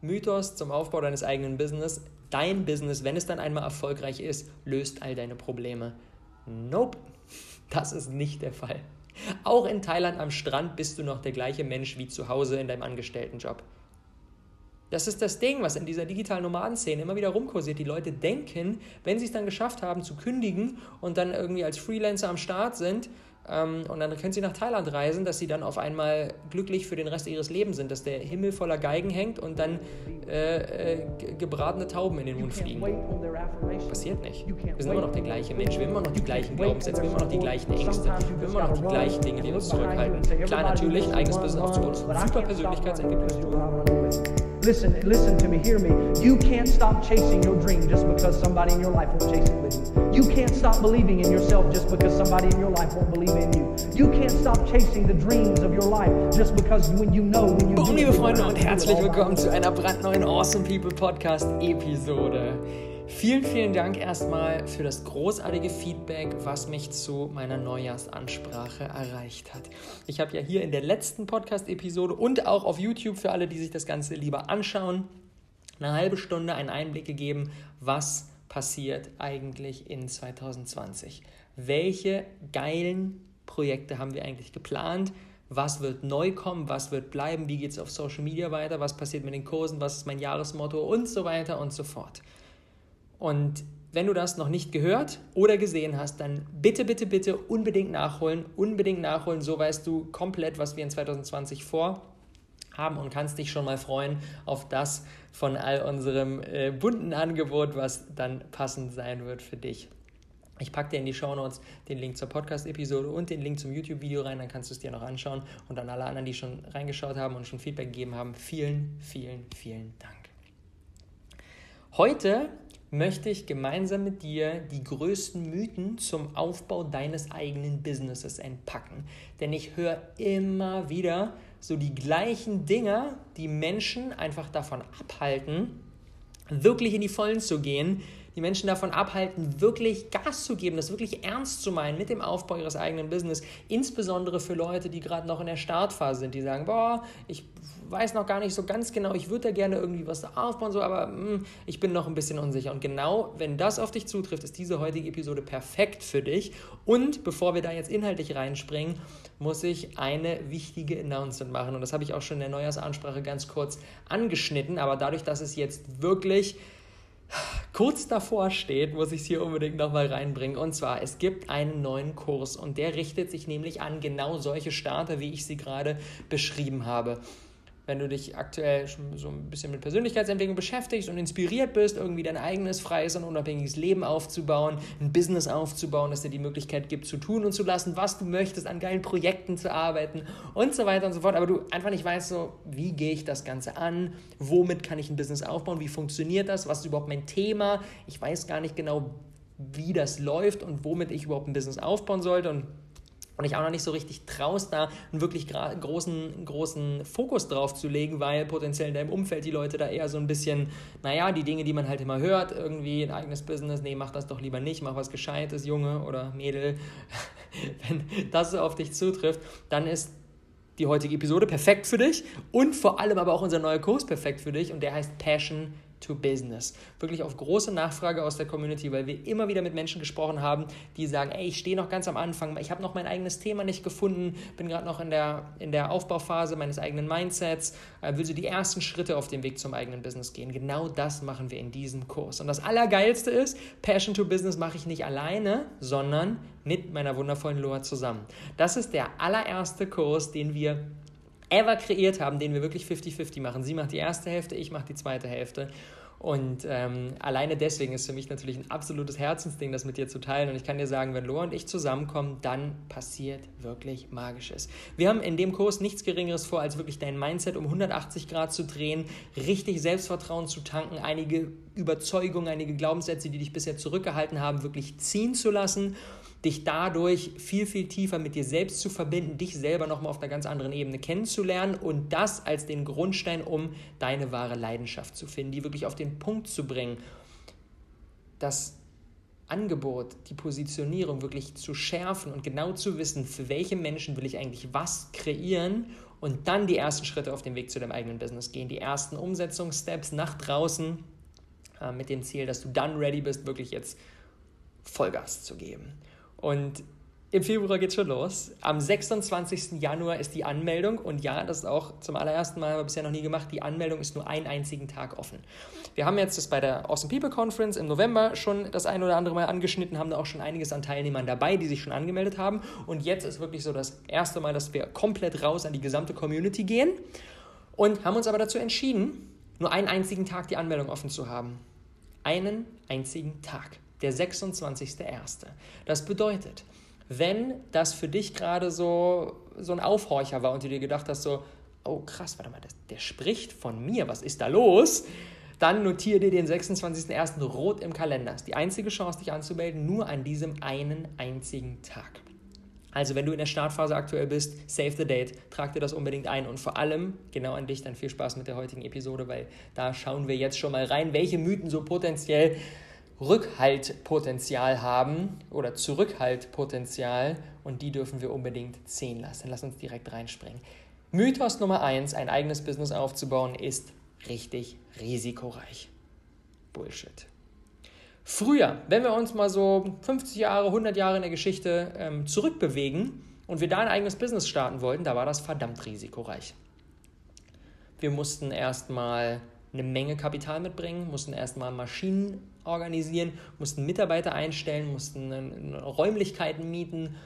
Mythos zum Aufbau deines eigenen Business. Dein Business, wenn es dann einmal erfolgreich ist, löst all deine Probleme. Nope, das ist nicht der Fall. Auch in Thailand am Strand bist du noch der gleiche Mensch wie zu Hause in deinem Angestelltenjob. Das ist das Ding, was in dieser digitalen Nomadenszene immer wieder rumkursiert. Die Leute denken, wenn sie es dann geschafft haben zu kündigen und dann irgendwie als Freelancer am Start sind, ähm, und dann können sie nach Thailand reisen, dass sie dann auf einmal glücklich für den Rest ihres Lebens sind, dass der Himmel voller Geigen hängt und dann äh, äh, gebratene Tauben in den Mund fliegen. Passiert nicht. Wir sind immer noch der gleiche Mensch, wir haben immer noch die gleichen Glaubenssätze, wir haben immer noch die gleichen Ängste, wir haben immer noch die gleichen Dinge, die uns zurückhalten. Klar, natürlich, ein eigenes Business aufzubauen, super Persönlichkeitsentwicklung. Listen, listen to me, hear me. You can't stop chasing your dream just because somebody in your life won't chase it with you. You can't stop believing in yourself just because somebody in your life won't believe in you. You can't stop chasing the dreams of your life just because when you know when you Boom, liebe Freunde und herzlich willkommen zu einer brandneuen Awesome People Podcast Episode. Vielen, vielen Dank erstmal für das großartige Feedback, was mich zu meiner Neujahrsansprache erreicht hat. Ich habe ja hier in der letzten Podcast-Episode und auch auf YouTube für alle, die sich das Ganze lieber anschauen, eine halbe Stunde einen Einblick gegeben, was passiert eigentlich in 2020. Welche geilen Projekte haben wir eigentlich geplant? Was wird neu kommen? Was wird bleiben? Wie geht es auf Social Media weiter? Was passiert mit den Kursen? Was ist mein Jahresmotto? Und so weiter und so fort. Und wenn du das noch nicht gehört oder gesehen hast, dann bitte, bitte, bitte unbedingt nachholen. Unbedingt nachholen. So weißt du komplett, was wir in 2020 vorhaben und kannst dich schon mal freuen auf das von all unserem äh, bunten Angebot, was dann passend sein wird für dich. Ich packe dir in die Show Notes den Link zur Podcast-Episode und den Link zum YouTube-Video rein, dann kannst du es dir noch anschauen. Und an alle anderen, die schon reingeschaut haben und schon Feedback gegeben haben, vielen, vielen, vielen Dank. Heute möchte ich gemeinsam mit dir die größten Mythen zum Aufbau deines eigenen Businesses entpacken. Denn ich höre immer wieder so die gleichen Dinge, die Menschen einfach davon abhalten, wirklich in die Vollen zu gehen, die Menschen davon abhalten, wirklich Gas zu geben, das wirklich ernst zu meinen mit dem Aufbau ihres eigenen Business, insbesondere für Leute, die gerade noch in der Startphase sind, die sagen, boah, ich weiß noch gar nicht so ganz genau, ich würde da gerne irgendwie was aufbauen, so, aber mh, hm, ich bin noch ein bisschen unsicher. Und genau, wenn das auf dich zutrifft, ist diese heutige Episode perfekt für dich. Und bevor wir da jetzt inhaltlich reinspringen, muss ich eine wichtige Announcement machen. Und das habe ich auch schon in der Neujahrsansprache ganz kurz angeschnitten, aber dadurch, dass es jetzt wirklich kurz davor steht, muss ich es hier unbedingt nochmal reinbringen. Und zwar, es gibt einen neuen Kurs und der richtet sich nämlich an genau solche Starter, wie ich sie gerade beschrieben habe wenn du dich aktuell schon so ein bisschen mit Persönlichkeitsentwicklung beschäftigst und inspiriert bist, irgendwie dein eigenes freies und unabhängiges Leben aufzubauen, ein Business aufzubauen, das dir die Möglichkeit gibt, zu tun und zu lassen, was du möchtest, an geilen Projekten zu arbeiten und so weiter und so fort. Aber du einfach nicht weißt, so, wie gehe ich das Ganze an, womit kann ich ein Business aufbauen, wie funktioniert das, was ist überhaupt mein Thema, ich weiß gar nicht genau, wie das läuft und womit ich überhaupt ein Business aufbauen sollte. Und und ich auch noch nicht so richtig traust, da einen wirklich großen, großen Fokus drauf zu legen, weil potenziell in deinem Umfeld die Leute da eher so ein bisschen, naja, die Dinge, die man halt immer hört, irgendwie ein eigenes Business, nee, mach das doch lieber nicht, mach was Gescheites, Junge oder Mädel. Wenn das auf dich zutrifft, dann ist die heutige Episode perfekt für dich und vor allem aber auch unser neuer Kurs perfekt für dich und der heißt Passion to Business. Wirklich auf große Nachfrage aus der Community, weil wir immer wieder mit Menschen gesprochen haben, die sagen, ey, ich stehe noch ganz am Anfang, ich habe noch mein eigenes Thema nicht gefunden, bin gerade noch in der, in der Aufbauphase meines eigenen Mindsets, äh, will so die ersten Schritte auf dem Weg zum eigenen Business gehen. Genau das machen wir in diesem Kurs. Und das Allergeilste ist, Passion to Business mache ich nicht alleine, sondern mit meiner wundervollen Loa zusammen. Das ist der allererste Kurs, den wir ever kreiert haben, den wir wirklich 50-50 machen. Sie macht die erste Hälfte, ich mache die zweite Hälfte. Und ähm, alleine deswegen ist für mich natürlich ein absolutes Herzensding, das mit dir zu teilen. Und ich kann dir sagen, wenn Loa und ich zusammenkommen, dann passiert wirklich Magisches. Wir haben in dem Kurs nichts Geringeres vor, als wirklich dein Mindset um 180 Grad zu drehen, richtig Selbstvertrauen zu tanken, einige Überzeugungen, einige Glaubenssätze, die dich bisher zurückgehalten haben, wirklich ziehen zu lassen dich dadurch viel, viel tiefer mit dir selbst zu verbinden, dich selber nochmal auf einer ganz anderen Ebene kennenzulernen und das als den Grundstein, um deine wahre Leidenschaft zu finden, die wirklich auf den Punkt zu bringen. Das Angebot, die Positionierung wirklich zu schärfen und genau zu wissen, für welche Menschen will ich eigentlich was kreieren und dann die ersten Schritte auf dem Weg zu deinem eigenen Business gehen, die ersten Umsetzungssteps nach draußen äh, mit dem Ziel, dass du dann ready bist, wirklich jetzt Vollgas zu geben. Und im Februar geht es schon los. Am 26. Januar ist die Anmeldung und ja, das ist auch zum allerersten Mal, aber bisher noch nie gemacht, die Anmeldung ist nur einen einzigen Tag offen. Wir haben jetzt das bei der Awesome People Conference im November schon das ein oder andere Mal angeschnitten, haben da auch schon einiges an Teilnehmern dabei, die sich schon angemeldet haben und jetzt ist wirklich so das erste Mal, dass wir komplett raus an die gesamte Community gehen und haben uns aber dazu entschieden, nur einen einzigen Tag die Anmeldung offen zu haben. Einen einzigen Tag, der 26.01. Das bedeutet, wenn das für dich gerade so, so ein Aufhorcher war und du dir gedacht hast, so, oh krass, warte mal, das, der spricht von mir, was ist da los? Dann notiere dir den 26.01. rot im Kalender. Das ist die einzige Chance, dich anzumelden, nur an diesem einen einzigen Tag. Also, wenn du in der Startphase aktuell bist, save the date, trag dir das unbedingt ein und vor allem, genau an dich, dann viel Spaß mit der heutigen Episode, weil da schauen wir jetzt schon mal rein, welche Mythen so potenziell Rückhaltpotenzial haben oder Zurückhaltpotenzial und die dürfen wir unbedingt ziehen lassen. Lass uns direkt reinspringen. Mythos Nummer eins: ein eigenes Business aufzubauen, ist richtig risikoreich. Bullshit. Früher, wenn wir uns mal so 50 Jahre, 100 Jahre in der Geschichte ähm, zurückbewegen und wir da ein eigenes Business starten wollten, da war das verdammt risikoreich. Wir mussten erstmal eine Menge Kapital mitbringen, mussten erstmal Maschinen organisieren, mussten Mitarbeiter einstellen, mussten Räumlichkeiten mieten.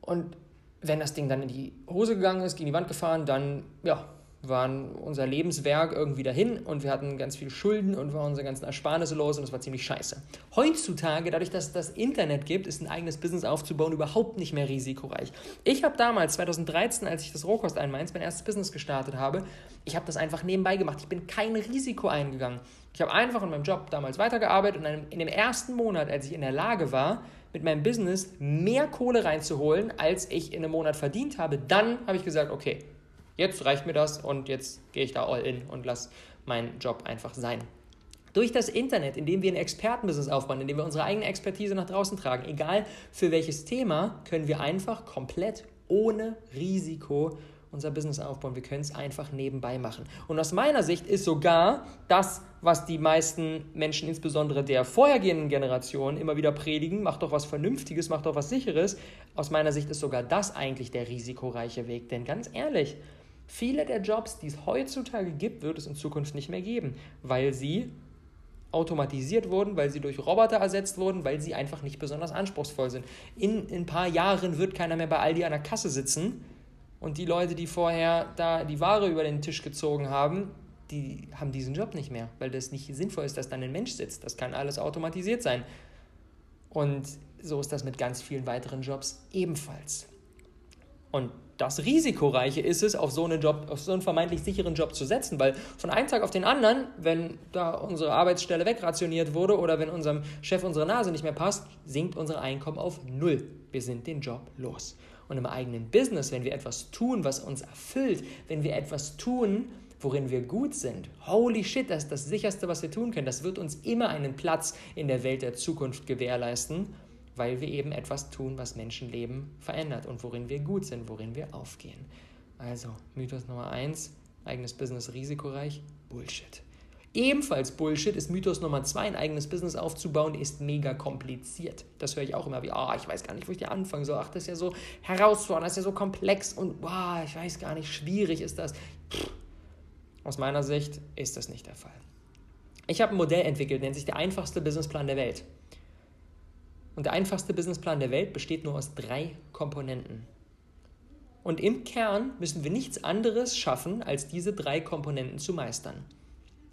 Und wenn das Ding dann in die Hose gegangen ist, gegen die Wand gefahren, dann ja, waren unser Lebenswerk irgendwie dahin und wir hatten ganz viel Schulden und waren unsere ganzen Ersparnisse los und das war ziemlich scheiße. Heutzutage, dadurch, dass es das Internet gibt, ist ein eigenes Business aufzubauen überhaupt nicht mehr risikoreich. Ich habe damals, 2013, als ich das Rohkost einmeins, mein erstes Business gestartet habe, ich habe das einfach nebenbei gemacht. Ich bin kein Risiko eingegangen. Ich habe einfach in meinem Job damals weitergearbeitet und in dem ersten Monat, als ich in der Lage war, mit meinem Business mehr Kohle reinzuholen, als ich in einem Monat verdient habe, dann habe ich gesagt, okay, Jetzt reicht mir das und jetzt gehe ich da all in und lasse meinen Job einfach sein. Durch das Internet, indem wir ein Expertenbusiness aufbauen, indem wir unsere eigene Expertise nach draußen tragen, egal für welches Thema, können wir einfach komplett ohne Risiko unser Business aufbauen. Wir können es einfach nebenbei machen. Und aus meiner Sicht ist sogar das, was die meisten Menschen, insbesondere der vorhergehenden Generation, immer wieder predigen, mach doch was Vernünftiges, mach doch was Sicheres. Aus meiner Sicht ist sogar das eigentlich der risikoreiche Weg. Denn ganz ehrlich, Viele der Jobs, die es heutzutage gibt, wird es in Zukunft nicht mehr geben, weil sie automatisiert wurden, weil sie durch Roboter ersetzt wurden, weil sie einfach nicht besonders anspruchsvoll sind. In, in ein paar Jahren wird keiner mehr bei Aldi an der Kasse sitzen und die Leute, die vorher da die Ware über den Tisch gezogen haben, die haben diesen Job nicht mehr, weil das nicht sinnvoll ist, dass dann ein Mensch sitzt. Das kann alles automatisiert sein. Und so ist das mit ganz vielen weiteren Jobs ebenfalls. Und das Risikoreiche ist es, auf so, einen Job, auf so einen vermeintlich sicheren Job zu setzen, weil von einem Tag auf den anderen, wenn da unsere Arbeitsstelle wegrationiert wurde oder wenn unserem Chef unsere Nase nicht mehr passt, sinkt unser Einkommen auf Null. Wir sind den Job los. Und im eigenen Business, wenn wir etwas tun, was uns erfüllt, wenn wir etwas tun, worin wir gut sind, holy shit, das ist das sicherste, was wir tun können. Das wird uns immer einen Platz in der Welt der Zukunft gewährleisten weil wir eben etwas tun, was Menschenleben verändert und worin wir gut sind, worin wir aufgehen. Also, Mythos Nummer eins: eigenes Business risikoreich, Bullshit. Ebenfalls Bullshit ist Mythos Nummer zwei, ein eigenes Business aufzubauen, ist mega kompliziert. Das höre ich auch immer wie, ah, oh, ich weiß gar nicht, wo ich dir anfangen soll. Ach, das ist ja so herausfordernd, das ist ja so komplex und wow, ich weiß gar nicht, schwierig ist das. Pff. Aus meiner Sicht ist das nicht der Fall. Ich habe ein Modell entwickelt, nennt sich der einfachste Businessplan der Welt. Und der einfachste Businessplan der Welt besteht nur aus drei Komponenten. Und im Kern müssen wir nichts anderes schaffen, als diese drei Komponenten zu meistern.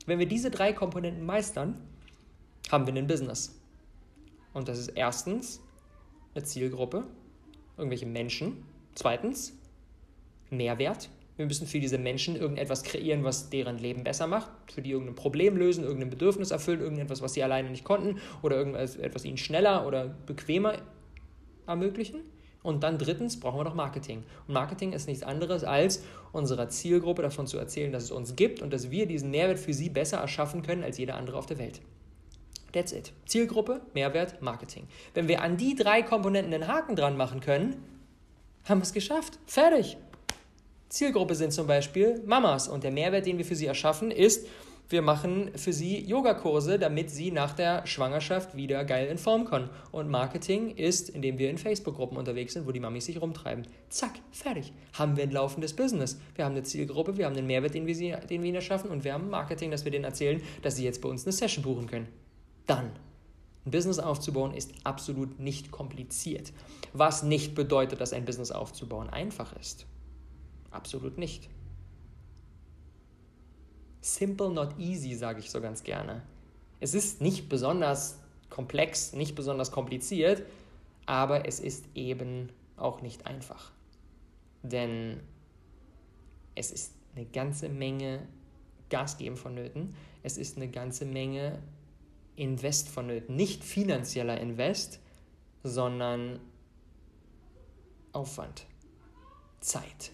Wenn wir diese drei Komponenten meistern, haben wir ein Business. Und das ist erstens eine Zielgruppe, irgendwelche Menschen. Zweitens Mehrwert. Wir müssen für diese Menschen irgendetwas kreieren, was deren Leben besser macht, für die irgendein Problem lösen, irgendein Bedürfnis erfüllen, irgendetwas, was sie alleine nicht konnten oder irgendetwas ihnen schneller oder bequemer ermöglichen. Und dann drittens brauchen wir noch Marketing. Und Marketing ist nichts anderes als unserer Zielgruppe davon zu erzählen, dass es uns gibt und dass wir diesen Mehrwert für sie besser erschaffen können als jeder andere auf der Welt. That's it. Zielgruppe, Mehrwert, Marketing. Wenn wir an die drei Komponenten einen Haken dran machen können, haben wir es geschafft. Fertig. Zielgruppe sind zum Beispiel Mamas und der Mehrwert, den wir für sie erschaffen, ist, wir machen für sie Yogakurse, damit sie nach der Schwangerschaft wieder geil in Form kommen. Und Marketing ist, indem wir in Facebook-Gruppen unterwegs sind, wo die Mamis sich rumtreiben. Zack, fertig. Haben wir ein laufendes Business. Wir haben eine Zielgruppe, wir haben einen Mehrwert, den wir, sie, den wir ihnen erschaffen und wir haben Marketing, dass wir denen erzählen, dass sie jetzt bei uns eine Session buchen können. Dann. Ein Business aufzubauen ist absolut nicht kompliziert. Was nicht bedeutet, dass ein Business aufzubauen einfach ist. Absolut nicht. Simple, not easy, sage ich so ganz gerne. Es ist nicht besonders komplex, nicht besonders kompliziert, aber es ist eben auch nicht einfach. Denn es ist eine ganze Menge Gas geben vonnöten. Es ist eine ganze Menge Invest vonnöten. Nicht finanzieller Invest, sondern Aufwand, Zeit,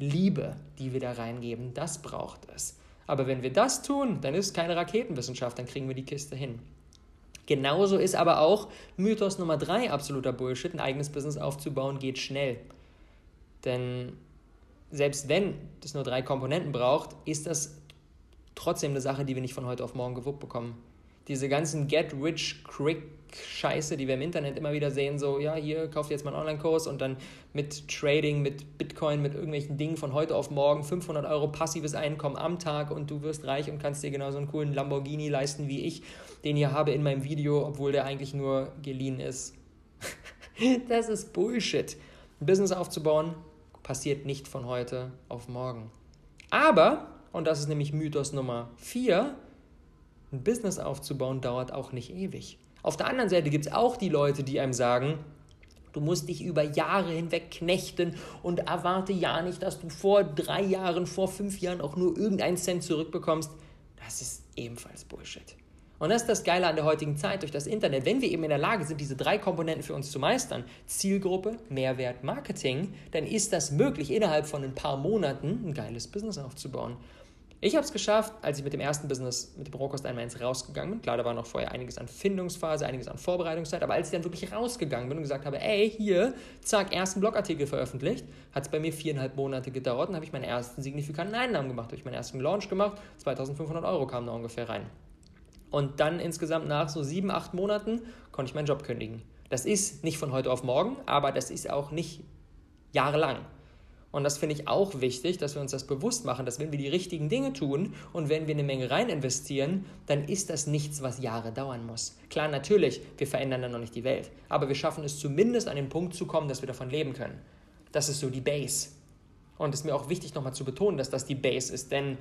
Liebe, die wir da reingeben. Das braucht es. Aber wenn wir das tun, dann ist es keine Raketenwissenschaft, dann kriegen wir die Kiste hin. Genauso ist aber auch Mythos Nummer drei absoluter Bullshit. Ein eigenes Business aufzubauen geht schnell. Denn selbst wenn das nur drei Komponenten braucht, ist das trotzdem eine Sache, die wir nicht von heute auf morgen gewuppt bekommen diese ganzen Get-Rich-Quick-Scheiße, die wir im Internet immer wieder sehen, so, ja, hier kauft jetzt mal einen Online-Kurs und dann mit Trading, mit Bitcoin, mit irgendwelchen Dingen von heute auf morgen 500 Euro passives Einkommen am Tag und du wirst reich und kannst dir genauso einen coolen Lamborghini leisten wie ich, den ich habe in meinem Video, obwohl der eigentlich nur geliehen ist. das ist Bullshit. Ein Business aufzubauen passiert nicht von heute auf morgen. Aber, und das ist nämlich Mythos Nummer 4, ein Business aufzubauen dauert auch nicht ewig. Auf der anderen Seite gibt es auch die Leute, die einem sagen, du musst dich über Jahre hinweg knechten und erwarte ja nicht, dass du vor drei Jahren, vor fünf Jahren auch nur irgendeinen Cent zurückbekommst. Das ist ebenfalls Bullshit. Und das ist das Geile an der heutigen Zeit durch das Internet. Wenn wir eben in der Lage sind, diese drei Komponenten für uns zu meistern, Zielgruppe, Mehrwert, Marketing, dann ist das möglich, innerhalb von ein paar Monaten ein geiles Business aufzubauen. Ich habe es geschafft, als ich mit dem ersten Business, mit dem Rohkost 1 rausgegangen bin. Klar, da war noch vorher einiges an Findungsphase, einiges an Vorbereitungszeit, aber als ich dann wirklich rausgegangen bin und gesagt habe, ey, hier, zack, ersten Blogartikel veröffentlicht, hat es bei mir viereinhalb Monate gedauert und habe ich meinen ersten signifikanten Einnahmen gemacht. Habe ich meinen ersten Launch gemacht, 2500 Euro kamen da ungefähr rein. Und dann insgesamt nach so sieben, acht Monaten konnte ich meinen Job kündigen. Das ist nicht von heute auf morgen, aber das ist auch nicht jahrelang. Und das finde ich auch wichtig, dass wir uns das bewusst machen, dass wenn wir die richtigen Dinge tun und wenn wir eine Menge rein investieren, dann ist das nichts, was Jahre dauern muss. Klar, natürlich, wir verändern dann noch nicht die Welt, aber wir schaffen es zumindest an den Punkt zu kommen, dass wir davon leben können. Das ist so die Base. Und es ist mir auch wichtig nochmal zu betonen, dass das die Base ist, denn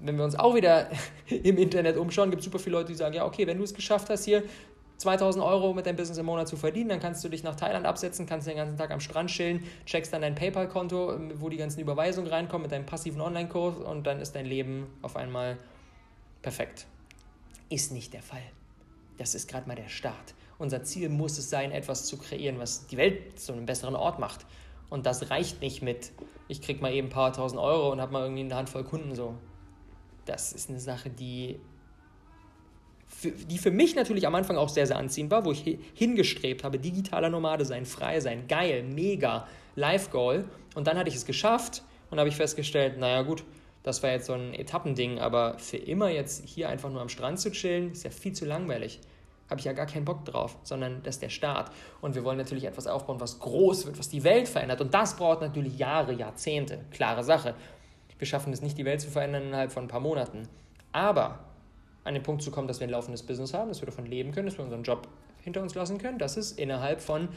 wenn wir uns auch wieder im Internet umschauen, gibt es super viele Leute, die sagen, ja, okay, wenn du es geschafft hast, hier 2000 Euro mit deinem Business im Monat zu verdienen, dann kannst du dich nach Thailand absetzen, kannst den ganzen Tag am Strand chillen, checkst dann dein PayPal-Konto, wo die ganzen Überweisungen reinkommen mit deinem passiven Online-Kurs und dann ist dein Leben auf einmal perfekt. Ist nicht der Fall. Das ist gerade mal der Start. Unser Ziel muss es sein, etwas zu kreieren, was die Welt zu einem besseren Ort macht. Und das reicht nicht mit, ich krieg mal eben ein paar tausend Euro und habe mal irgendwie eine Handvoll Kunden so. Das ist eine Sache, die die für mich natürlich am Anfang auch sehr, sehr anziehend war, wo ich hingestrebt habe, digitaler Nomade sein, frei sein, geil, mega, Life Goal. Und dann hatte ich es geschafft und habe ich festgestellt, naja gut, das war jetzt so ein Etappending, aber für immer jetzt hier einfach nur am Strand zu chillen, ist ja viel zu langweilig. Habe ich ja gar keinen Bock drauf, sondern das ist der Start. Und wir wollen natürlich etwas aufbauen, was groß wird, was die Welt verändert. Und das braucht natürlich Jahre, Jahrzehnte. Klare Sache. Wir schaffen es nicht, die Welt zu verändern innerhalb von ein paar Monaten. Aber an den Punkt zu kommen, dass wir ein laufendes Business haben, dass wir davon leben können, dass wir unseren Job hinter uns lassen können. Das ist innerhalb von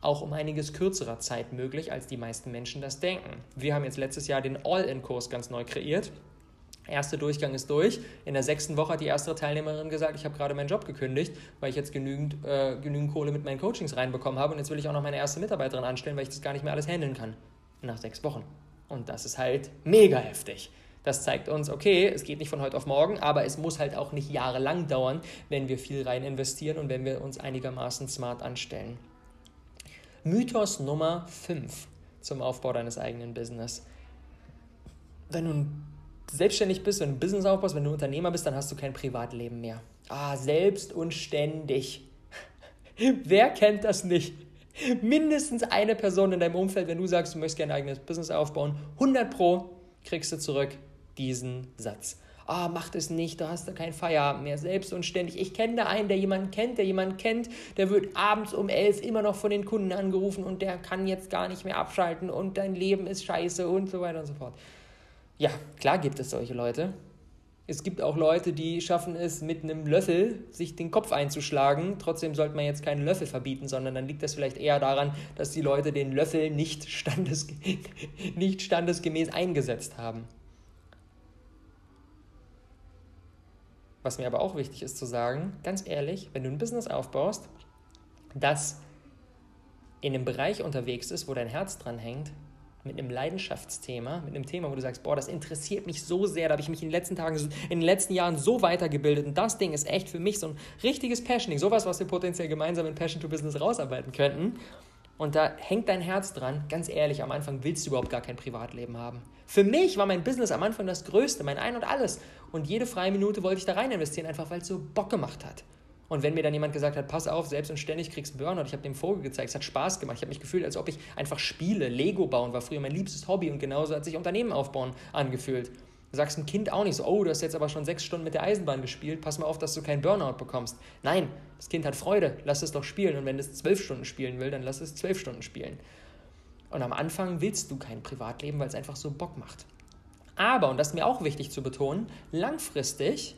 auch um einiges kürzerer Zeit möglich, als die meisten Menschen das denken. Wir haben jetzt letztes Jahr den All-In-Kurs ganz neu kreiert. Erster Durchgang ist durch. In der sechsten Woche hat die erste Teilnehmerin gesagt, ich habe gerade meinen Job gekündigt, weil ich jetzt genügend, äh, genügend Kohle mit meinen Coachings reinbekommen habe und jetzt will ich auch noch meine erste Mitarbeiterin anstellen, weil ich das gar nicht mehr alles handeln kann. Nach sechs Wochen. Und das ist halt mega heftig. Das zeigt uns, okay, es geht nicht von heute auf morgen, aber es muss halt auch nicht jahrelang dauern, wenn wir viel rein investieren und wenn wir uns einigermaßen smart anstellen. Mythos Nummer 5 zum Aufbau deines eigenen Business. Wenn du selbstständig bist, wenn du ein Business aufbaust, wenn du Unternehmer bist, dann hast du kein Privatleben mehr. Ah, selbst und ständig. Wer kennt das nicht? Mindestens eine Person in deinem Umfeld, wenn du sagst, du möchtest gerne ein eigenes Business aufbauen, 100 Pro kriegst du zurück diesen Satz. Ah, oh, mach das nicht, du hast da keinen Feierabend mehr, selbst und ständig. Ich kenne da einen, der jemanden kennt, der jemanden kennt, der wird abends um elf immer noch von den Kunden angerufen und der kann jetzt gar nicht mehr abschalten und dein Leben ist scheiße und so weiter und so fort. Ja, klar gibt es solche Leute. Es gibt auch Leute, die schaffen es, mit einem Löffel sich den Kopf einzuschlagen. Trotzdem sollte man jetzt keinen Löffel verbieten, sondern dann liegt das vielleicht eher daran, dass die Leute den Löffel nicht, standes, nicht standesgemäß eingesetzt haben. Was mir aber auch wichtig ist zu sagen, ganz ehrlich, wenn du ein Business aufbaust, das in einem Bereich unterwegs ist, wo dein Herz dran hängt, mit einem Leidenschaftsthema, mit einem Thema, wo du sagst, boah, das interessiert mich so sehr, da habe ich mich in den letzten Tagen, in den letzten Jahren so weitergebildet und das Ding ist echt für mich so ein richtiges Passioning, sowas, was wir potenziell gemeinsam in Passion to Business rausarbeiten könnten. Und da hängt dein Herz dran. Ganz ehrlich, am Anfang willst du überhaupt gar kein Privatleben haben. Für mich war mein Business am Anfang das Größte, mein Ein und Alles. Und jede freie Minute wollte ich da rein investieren, einfach weil es so Bock gemacht hat. Und wenn mir dann jemand gesagt hat, pass auf, selbst und ständig kriegst du Burnout, ich habe dem Vogel gezeigt, es hat Spaß gemacht, ich habe mich gefühlt, als ob ich einfach spiele, Lego bauen war früher mein liebstes Hobby und genauso hat sich Unternehmen aufbauen angefühlt. Du sagst ein Kind auch nicht so, oh, du hast jetzt aber schon sechs Stunden mit der Eisenbahn gespielt, pass mal auf, dass du keinen Burnout bekommst. Nein, das Kind hat Freude, lass es doch spielen und wenn es zwölf Stunden spielen will, dann lass es zwölf Stunden spielen. Und am Anfang willst du kein Privatleben, weil es einfach so Bock macht. Aber, und das ist mir auch wichtig zu betonen, langfristig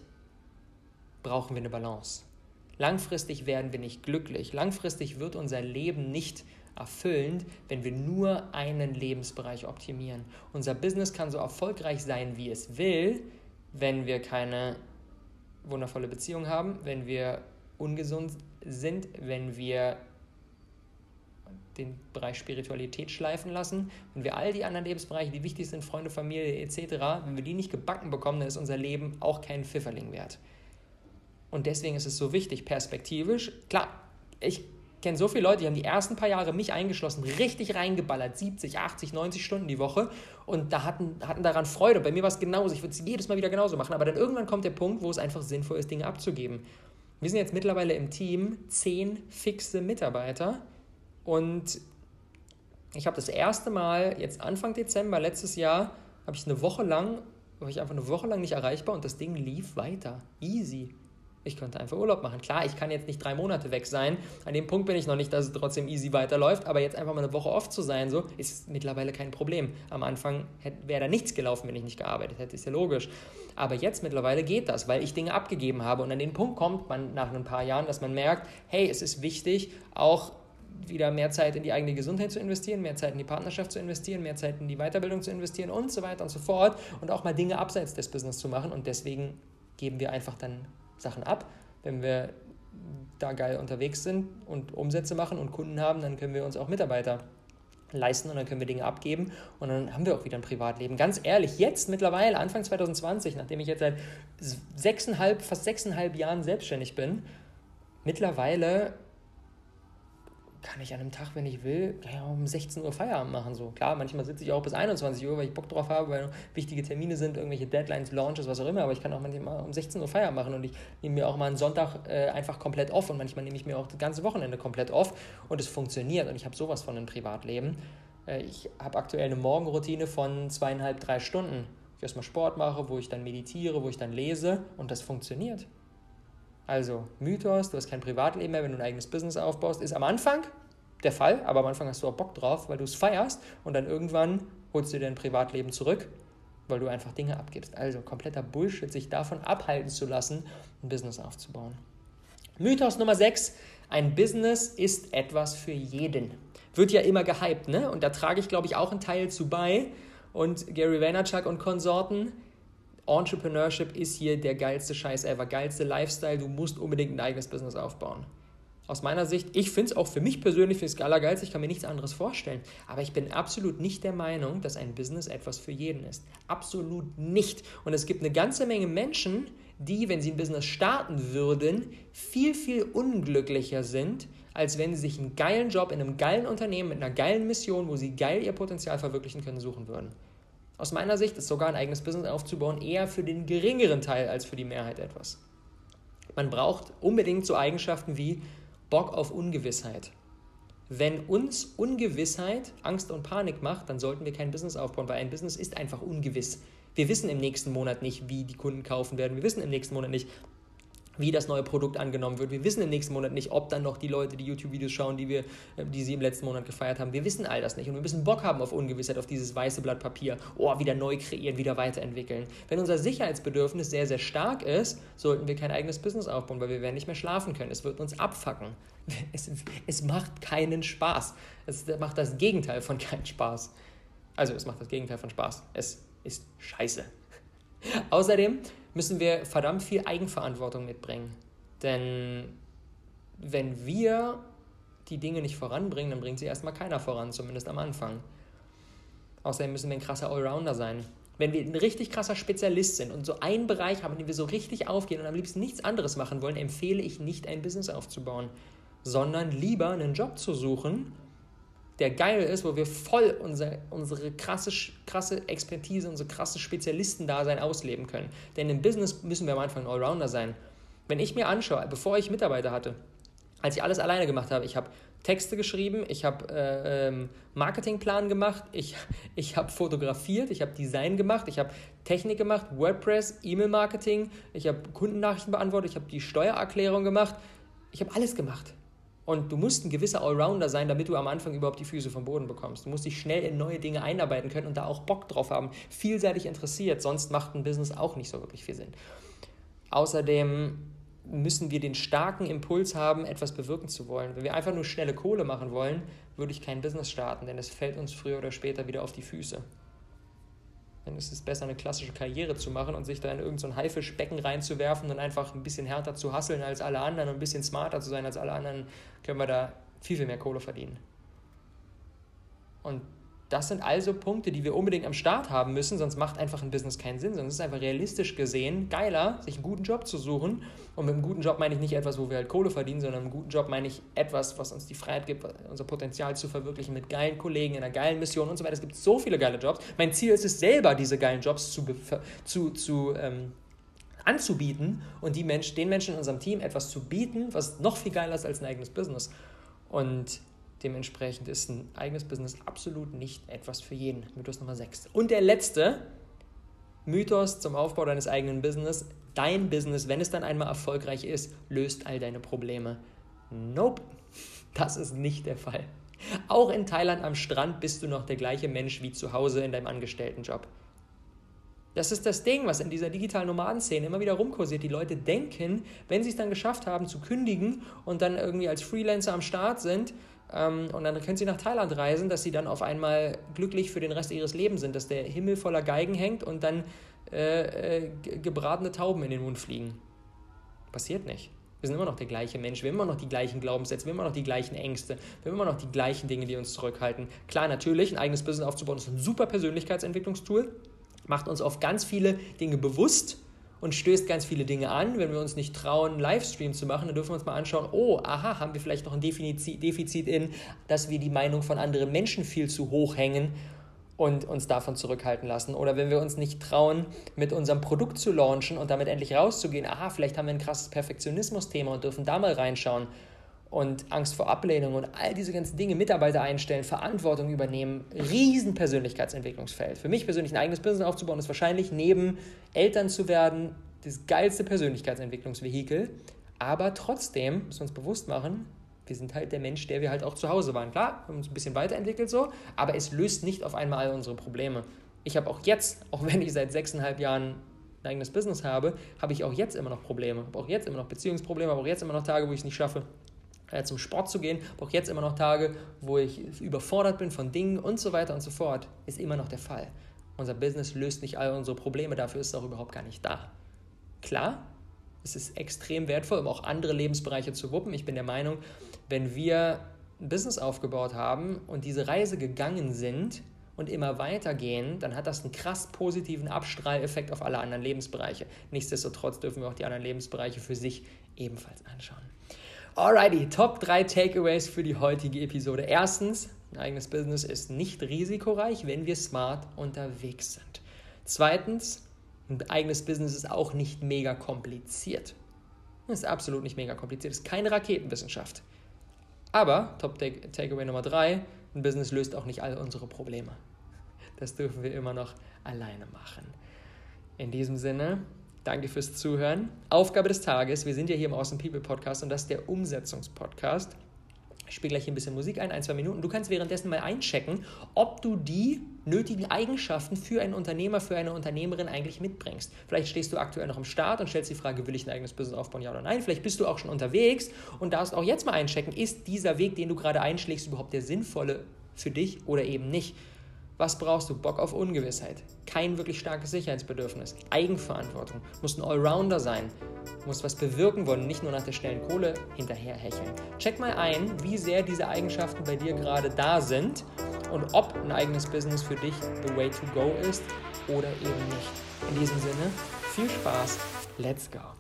brauchen wir eine Balance. Langfristig werden wir nicht glücklich. Langfristig wird unser Leben nicht erfüllend, wenn wir nur einen Lebensbereich optimieren. Unser Business kann so erfolgreich sein, wie es will, wenn wir keine wundervolle Beziehung haben, wenn wir ungesund sind, wenn wir den Bereich Spiritualität schleifen lassen, wenn wir all die anderen Lebensbereiche, die wichtig sind, Freunde, Familie etc., wenn wir die nicht gebacken bekommen, dann ist unser Leben auch kein Pfifferling wert. Und deswegen ist es so wichtig, perspektivisch. Klar, ich kenne so viele Leute, die haben die ersten paar Jahre mich eingeschlossen, richtig reingeballert, 70, 80, 90 Stunden die Woche und da hatten, hatten daran Freude. Bei mir war es genauso, ich würde es jedes Mal wieder genauso machen, aber dann irgendwann kommt der Punkt, wo es einfach sinnvoll ist, Dinge abzugeben. Wir sind jetzt mittlerweile im Team zehn fixe Mitarbeiter und ich habe das erste Mal jetzt Anfang Dezember letztes Jahr, habe ich eine Woche lang, war ich einfach eine Woche lang nicht erreichbar und das Ding lief weiter. Easy. Ich könnte einfach Urlaub machen. Klar, ich kann jetzt nicht drei Monate weg sein. An dem Punkt bin ich noch nicht, dass es trotzdem easy weiterläuft. Aber jetzt einfach mal eine Woche off zu sein, so ist mittlerweile kein Problem. Am Anfang wäre da nichts gelaufen, wenn ich nicht gearbeitet hätte. Ist ja logisch. Aber jetzt mittlerweile geht das, weil ich Dinge abgegeben habe. Und an den Punkt kommt man nach ein paar Jahren, dass man merkt, hey, es ist wichtig, auch wieder mehr Zeit in die eigene Gesundheit zu investieren, mehr Zeit in die Partnerschaft zu investieren, mehr Zeit in die Weiterbildung zu investieren und so weiter und so fort und auch mal Dinge abseits des Business zu machen und deswegen geben wir einfach dann Sachen ab. Wenn wir da geil unterwegs sind und Umsätze machen und Kunden haben, dann können wir uns auch Mitarbeiter leisten und dann können wir Dinge abgeben und dann haben wir auch wieder ein Privatleben. Ganz ehrlich, jetzt mittlerweile, Anfang 2020, nachdem ich jetzt seit sechseinhalb, fast sechseinhalb Jahren selbstständig bin, mittlerweile kann ich an einem Tag, wenn ich will, um 16 Uhr Feierabend machen. So. Klar, manchmal sitze ich auch bis 21 Uhr, weil ich Bock drauf habe, weil wichtige Termine sind, irgendwelche Deadlines, Launches, was auch immer. Aber ich kann auch manchmal um 16 Uhr Feierabend machen und ich nehme mir auch mal einen Sonntag äh, einfach komplett off und manchmal nehme ich mir auch das ganze Wochenende komplett off und es funktioniert und ich habe sowas von einem Privatleben. Äh, ich habe aktuell eine Morgenroutine von zweieinhalb, drei Stunden. Ich erstmal Sport mache, wo ich dann meditiere, wo ich dann lese und das funktioniert. Also, Mythos, du hast kein Privatleben mehr, wenn du ein eigenes Business aufbaust, ist am Anfang der Fall, aber am Anfang hast du auch Bock drauf, weil du es feierst und dann irgendwann holst du dein Privatleben zurück, weil du einfach Dinge abgibst. Also kompletter Bullshit, sich davon abhalten zu lassen, ein Business aufzubauen. Mythos Nummer 6, ein Business ist etwas für jeden. Wird ja immer gehypt, ne? Und da trage ich, glaube ich, auch einen Teil zu bei. Und Gary Vaynerchuk und Konsorten, Entrepreneurship ist hier der geilste Scheiß ever, geilste Lifestyle. Du musst unbedingt ein eigenes Business aufbauen. Aus meiner Sicht, ich finde es auch für mich persönlich, für das Allergeilste, ich kann mir nichts anderes vorstellen. Aber ich bin absolut nicht der Meinung, dass ein Business etwas für jeden ist. Absolut nicht. Und es gibt eine ganze Menge Menschen, die, wenn sie ein Business starten würden, viel, viel unglücklicher sind, als wenn sie sich einen geilen Job in einem geilen Unternehmen mit einer geilen Mission, wo sie geil ihr Potenzial verwirklichen können, suchen würden. Aus meiner Sicht ist sogar ein eigenes Business aufzubauen eher für den geringeren Teil als für die Mehrheit etwas. Man braucht unbedingt so Eigenschaften wie Bock auf Ungewissheit. Wenn uns Ungewissheit Angst und Panik macht, dann sollten wir kein Business aufbauen, weil ein Business ist einfach ungewiss. Wir wissen im nächsten Monat nicht, wie die Kunden kaufen werden. Wir wissen im nächsten Monat nicht, wie das neue Produkt angenommen wird. Wir wissen im nächsten Monat nicht, ob dann noch die Leute die YouTube-Videos schauen, die, wir, äh, die sie im letzten Monat gefeiert haben. Wir wissen all das nicht und wir müssen Bock haben auf Ungewissheit, auf dieses weiße Blatt Papier. Oh, wieder neu kreieren, wieder weiterentwickeln. Wenn unser Sicherheitsbedürfnis sehr, sehr stark ist, sollten wir kein eigenes Business aufbauen, weil wir werden nicht mehr schlafen können. Es wird uns abfacken. Es, es macht keinen Spaß. Es macht das Gegenteil von keinem Spaß. Also es macht das Gegenteil von Spaß. Es ist scheiße. Außerdem müssen wir verdammt viel Eigenverantwortung mitbringen. Denn wenn wir die Dinge nicht voranbringen, dann bringt sie erstmal keiner voran, zumindest am Anfang. Außerdem müssen wir ein krasser Allrounder sein. Wenn wir ein richtig krasser Spezialist sind und so einen Bereich haben, in dem wir so richtig aufgehen und am liebsten nichts anderes machen wollen, empfehle ich nicht, ein Business aufzubauen, sondern lieber einen Job zu suchen, der geil ist, wo wir voll unsere, unsere krasse, krasse Expertise, unsere krasse Spezialistendasein ausleben können. Denn im Business müssen wir am Anfang ein Allrounder sein. Wenn ich mir anschaue, bevor ich Mitarbeiter hatte, als ich alles alleine gemacht habe, ich habe Texte geschrieben, ich habe äh, ähm, Marketingplan gemacht, ich, ich habe fotografiert, ich habe Design gemacht, ich habe Technik gemacht, WordPress, E-Mail-Marketing, ich habe Kundennachrichten beantwortet, ich habe die Steuererklärung gemacht, ich habe alles gemacht. Und du musst ein gewisser Allrounder sein, damit du am Anfang überhaupt die Füße vom Boden bekommst. Du musst dich schnell in neue Dinge einarbeiten können und da auch Bock drauf haben, vielseitig interessiert, sonst macht ein Business auch nicht so wirklich viel Sinn. Außerdem müssen wir den starken Impuls haben, etwas bewirken zu wollen. Wenn wir einfach nur schnelle Kohle machen wollen, würde ich kein Business starten, denn es fällt uns früher oder später wieder auf die Füße. Dann ist es besser, eine klassische Karriere zu machen und sich da in irgendein so Haifischbecken reinzuwerfen und einfach ein bisschen härter zu hasseln als alle anderen und ein bisschen smarter zu sein als alle anderen, können wir da viel, viel mehr Kohle verdienen. Und das sind also Punkte, die wir unbedingt am Start haben müssen, sonst macht einfach ein Business keinen Sinn. Ist es einfach realistisch gesehen geiler, sich einen guten Job zu suchen. Und mit einem guten Job meine ich nicht etwas, wo wir halt Kohle verdienen, sondern mit einem guten Job meine ich etwas, was uns die Freiheit gibt, unser Potenzial zu verwirklichen mit geilen Kollegen, in einer geilen Mission und so weiter. Es gibt so viele geile Jobs. Mein Ziel ist es selber, diese geilen Jobs zu, zu, zu ähm, anzubieten und die Mensch, den Menschen in unserem Team etwas zu bieten, was noch viel geiler ist als ein eigenes Business. Und Dementsprechend ist ein eigenes Business absolut nicht etwas für jeden. Mythos Nummer 6. Und der letzte Mythos zum Aufbau deines eigenen Business. Dein Business, wenn es dann einmal erfolgreich ist, löst all deine Probleme. Nope, das ist nicht der Fall. Auch in Thailand am Strand bist du noch der gleiche Mensch wie zu Hause in deinem Angestelltenjob. Das ist das Ding, was in dieser digitalen Nomadenszene immer wieder rumkursiert. Die Leute denken, wenn sie es dann geschafft haben zu kündigen und dann irgendwie als Freelancer am Start sind, und dann können sie nach Thailand reisen, dass sie dann auf einmal glücklich für den Rest ihres Lebens sind, dass der Himmel voller Geigen hängt und dann äh, äh, gebratene Tauben in den Mund fliegen. Passiert nicht. Wir sind immer noch der gleiche Mensch, wir haben immer noch die gleichen Glaubenssätze, wir haben immer noch die gleichen Ängste, wir haben immer noch die gleichen Dinge, die uns zurückhalten. Klar, natürlich, ein eigenes Business aufzubauen ist ein super Persönlichkeitsentwicklungstool, macht uns auf ganz viele Dinge bewusst und stößt ganz viele Dinge an. Wenn wir uns nicht trauen, Livestream zu machen, dann dürfen wir uns mal anschauen, oh, aha, haben wir vielleicht noch ein Defizit in, dass wir die Meinung von anderen Menschen viel zu hoch hängen und uns davon zurückhalten lassen. Oder wenn wir uns nicht trauen, mit unserem Produkt zu launchen und damit endlich rauszugehen, aha, vielleicht haben wir ein krasses Perfektionismus-Thema und dürfen da mal reinschauen und Angst vor Ablehnung und all diese ganzen Dinge, Mitarbeiter einstellen, Verantwortung übernehmen, riesen Persönlichkeitsentwicklungsfeld. Für mich persönlich ein eigenes Business aufzubauen, ist wahrscheinlich neben Eltern zu werden das geilste Persönlichkeitsentwicklungsvehikel. Aber trotzdem müssen wir uns bewusst machen, wir sind halt der Mensch, der wir halt auch zu Hause waren. Klar, wir haben uns ein bisschen weiterentwickelt so, aber es löst nicht auf einmal all unsere Probleme. Ich habe auch jetzt, auch wenn ich seit sechseinhalb Jahren ein eigenes Business habe, habe ich auch jetzt immer noch Probleme. Habe auch jetzt immer noch Beziehungsprobleme, habe auch jetzt immer noch Tage, wo ich es nicht schaffe, äh, zum Sport zu gehen, auch jetzt immer noch Tage, wo ich überfordert bin von Dingen und so weiter und so fort, ist immer noch der Fall. Unser Business löst nicht all unsere Probleme, dafür ist es auch überhaupt gar nicht da. Klar, es ist extrem wertvoll, um auch andere Lebensbereiche zu wuppen. Ich bin der Meinung, wenn wir ein Business aufgebaut haben und diese Reise gegangen sind und immer weitergehen, dann hat das einen krass positiven Abstrahleffekt auf alle anderen Lebensbereiche. Nichtsdestotrotz dürfen wir auch die anderen Lebensbereiche für sich ebenfalls anschauen. Alrighty, Top 3 Takeaways für die heutige Episode. Erstens, ein eigenes Business ist nicht risikoreich, wenn wir smart unterwegs sind. Zweitens, ein eigenes Business ist auch nicht mega kompliziert. Das ist absolut nicht mega kompliziert. Es ist keine Raketenwissenschaft. Aber, Top Takeaway Nummer drei, ein Business löst auch nicht all unsere Probleme. Das dürfen wir immer noch alleine machen. In diesem Sinne, danke fürs Zuhören. Aufgabe des Tages, wir sind ja hier im Awesome People Podcast und das ist der Umsetzungspodcast. Ich spiele gleich ein bisschen Musik ein, ein, zwei Minuten. Du kannst währenddessen mal einchecken, ob du die nötigen Eigenschaften für einen Unternehmer, für eine Unternehmerin eigentlich mitbringst. Vielleicht stehst du aktuell noch im Start und stellst die Frage, will ich ein eigenes Business aufbauen, ja oder nein? Vielleicht bist du auch schon unterwegs und darfst auch jetzt mal einchecken, ist dieser Weg, den du gerade einschlägst, überhaupt der sinnvolle für dich oder eben nicht? Was brauchst du? Bock auf Ungewissheit. Kein wirklich starkes Sicherheitsbedürfnis. Eigenverantwortung. Musst ein Allrounder sein. Musst was bewirken wollen, nicht nur nach der schnellen Kohle hinterherhecheln. Check mal ein, wie sehr diese Eigenschaften bei dir gerade da sind und ob ein eigenes Business für dich the way to go ist oder eben nicht. In diesem Sinne, viel Spaß. Let's go.